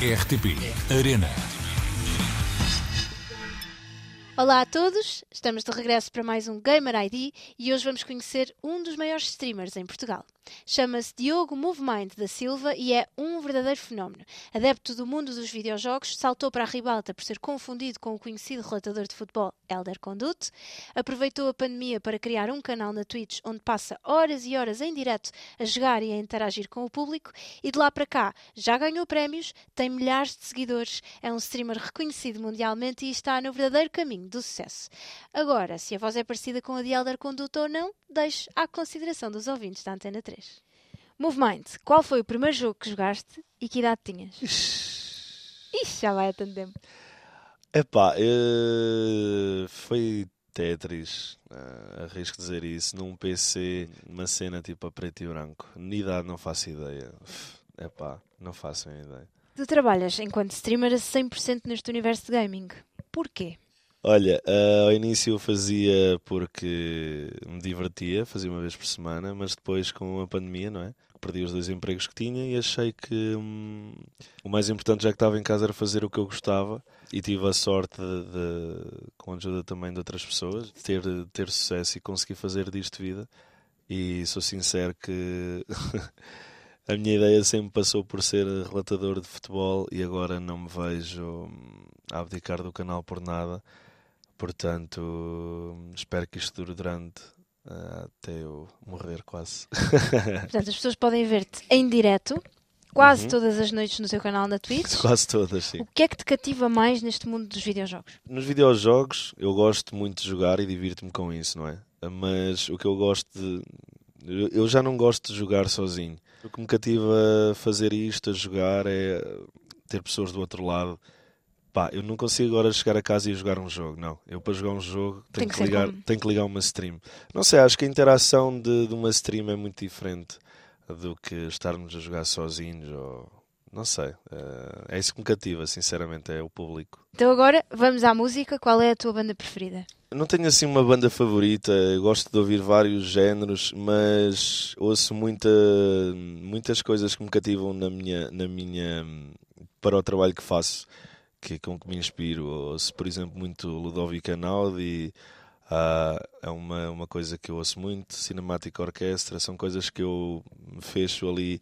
RTP Arena. Olá a todos, estamos de regresso para mais um Gamer ID e hoje vamos conhecer um dos maiores streamers em Portugal. Chama-se Diogo Movemind da Silva e é um verdadeiro fenómeno. Adepto do mundo dos videojogos, saltou para a ribalta por ser confundido com o conhecido relatador de futebol Elder Conduct, aproveitou a pandemia para criar um canal na Twitch onde passa horas e horas em direto a jogar e a interagir com o público e de lá para cá já ganhou prémios, tem milhares de seguidores, é um streamer reconhecido mundialmente e está no verdadeiro caminho do sucesso. Agora, se a voz é parecida com a de Elder Conduct ou não, deixo à consideração dos ouvintes da Antena 3. Movemind, qual foi o primeiro jogo que jogaste e que idade tinhas? Ixi, já vai há tanto tempo. Epá, eh, foi Tetris, uh, arrisco dizer isso, num PC, uma cena tipo a preto e branco. Idade não faço ideia. Epá, não faço a ideia. Tu trabalhas enquanto streamer a 100% neste universo de gaming. Porquê? Olha, uh, ao início eu fazia porque me divertia, fazia uma vez por semana, mas depois com a pandemia, não é? Perdi os dois empregos que tinha e achei que hum, o mais importante, já que estava em casa, era fazer o que eu gostava e tive a sorte, de, de, com a ajuda também de outras pessoas, de ter, ter sucesso e conseguir fazer disto vida. E sou sincero que a minha ideia sempre passou por ser relatador de futebol e agora não me vejo hum, a abdicar do canal por nada. Portanto, espero que isto dure durante uh, até eu morrer quase. Portanto, as pessoas podem ver-te em direto quase uhum. todas as noites no teu canal na Twitch. Quase todas, sim. O que é que te cativa mais neste mundo dos videojogos? Nos videojogos, eu gosto muito de jogar e divirto-me com isso, não é? Mas o que eu gosto de. Eu já não gosto de jogar sozinho. O que me cativa a fazer isto, a jogar, é ter pessoas do outro lado Pá, eu não consigo agora chegar a casa e jogar um jogo, não. Eu para jogar um jogo tenho, Tem que, que ligar, como... tenho que ligar uma stream. Não sei, acho que a interação de, de uma stream é muito diferente do que estarmos a jogar sozinhos ou não sei. É, é isso que me cativa, sinceramente, é o público. Então agora vamos à música. Qual é a tua banda preferida? não tenho assim uma banda favorita, gosto de ouvir vários géneros, mas ouço muita, muitas coisas que me cativam na minha, na minha, para o trabalho que faço que, com que me inspiro. Ouço, por exemplo, muito Ludovico Einaudi, uh, é uma, uma coisa que eu ouço muito, Cinemática Orquestra, são coisas que eu fecho ali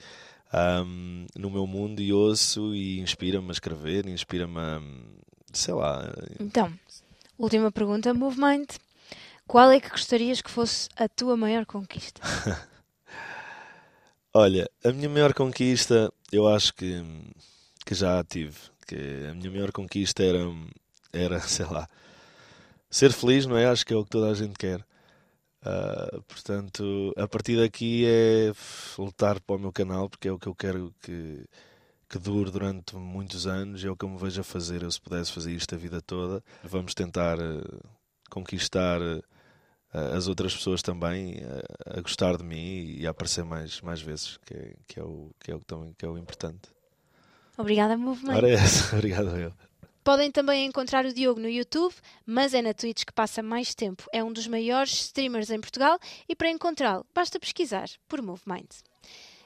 um, no meu mundo e ouço e inspira-me a escrever, inspira-me a, sei lá. Então, última pergunta, Movement. Qual é que gostarias que fosse a tua maior conquista? Olha, a minha maior conquista eu acho que, que já tive que a minha maior conquista era, era, sei lá, ser feliz, não é? Acho que é o que toda a gente quer. Uh, portanto, a partir daqui é lutar para o meu canal, porque é o que eu quero que, que dure durante muitos anos, é o que eu me vejo a fazer. Eu, se pudesse fazer isto a vida toda, vamos tentar uh, conquistar uh, as outras pessoas também a gostar de mim e a aparecer mais, mais vezes, que é, que é, o, que é, o, também, que é o importante. Obrigada, Movimento. Ora é essa, obrigado eu. Podem também encontrar o Diogo no YouTube, mas é na Twitch que passa mais tempo. É um dos maiores streamers em Portugal e para encontrá-lo basta pesquisar por Movemind.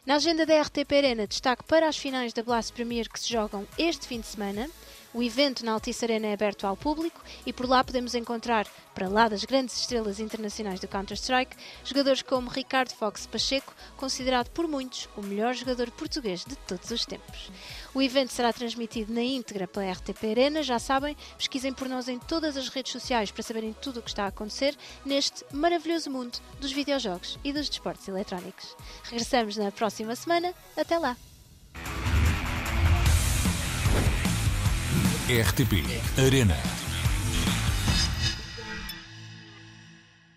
Na agenda da RTP Arena, destaque para as finais da Blast Premier que se jogam este fim de semana. O evento na Altice Arena é aberto ao público e por lá podemos encontrar, para lá das grandes estrelas internacionais do Counter-Strike, jogadores como Ricardo Fox Pacheco, considerado por muitos o melhor jogador português de todos os tempos. O evento será transmitido na íntegra pela RTP Arena, já sabem, pesquisem por nós em todas as redes sociais para saberem tudo o que está a acontecer neste maravilhoso mundo dos videojogos e dos desportos eletrónicos. Regressamos na próxima semana, até lá! RTP Arena.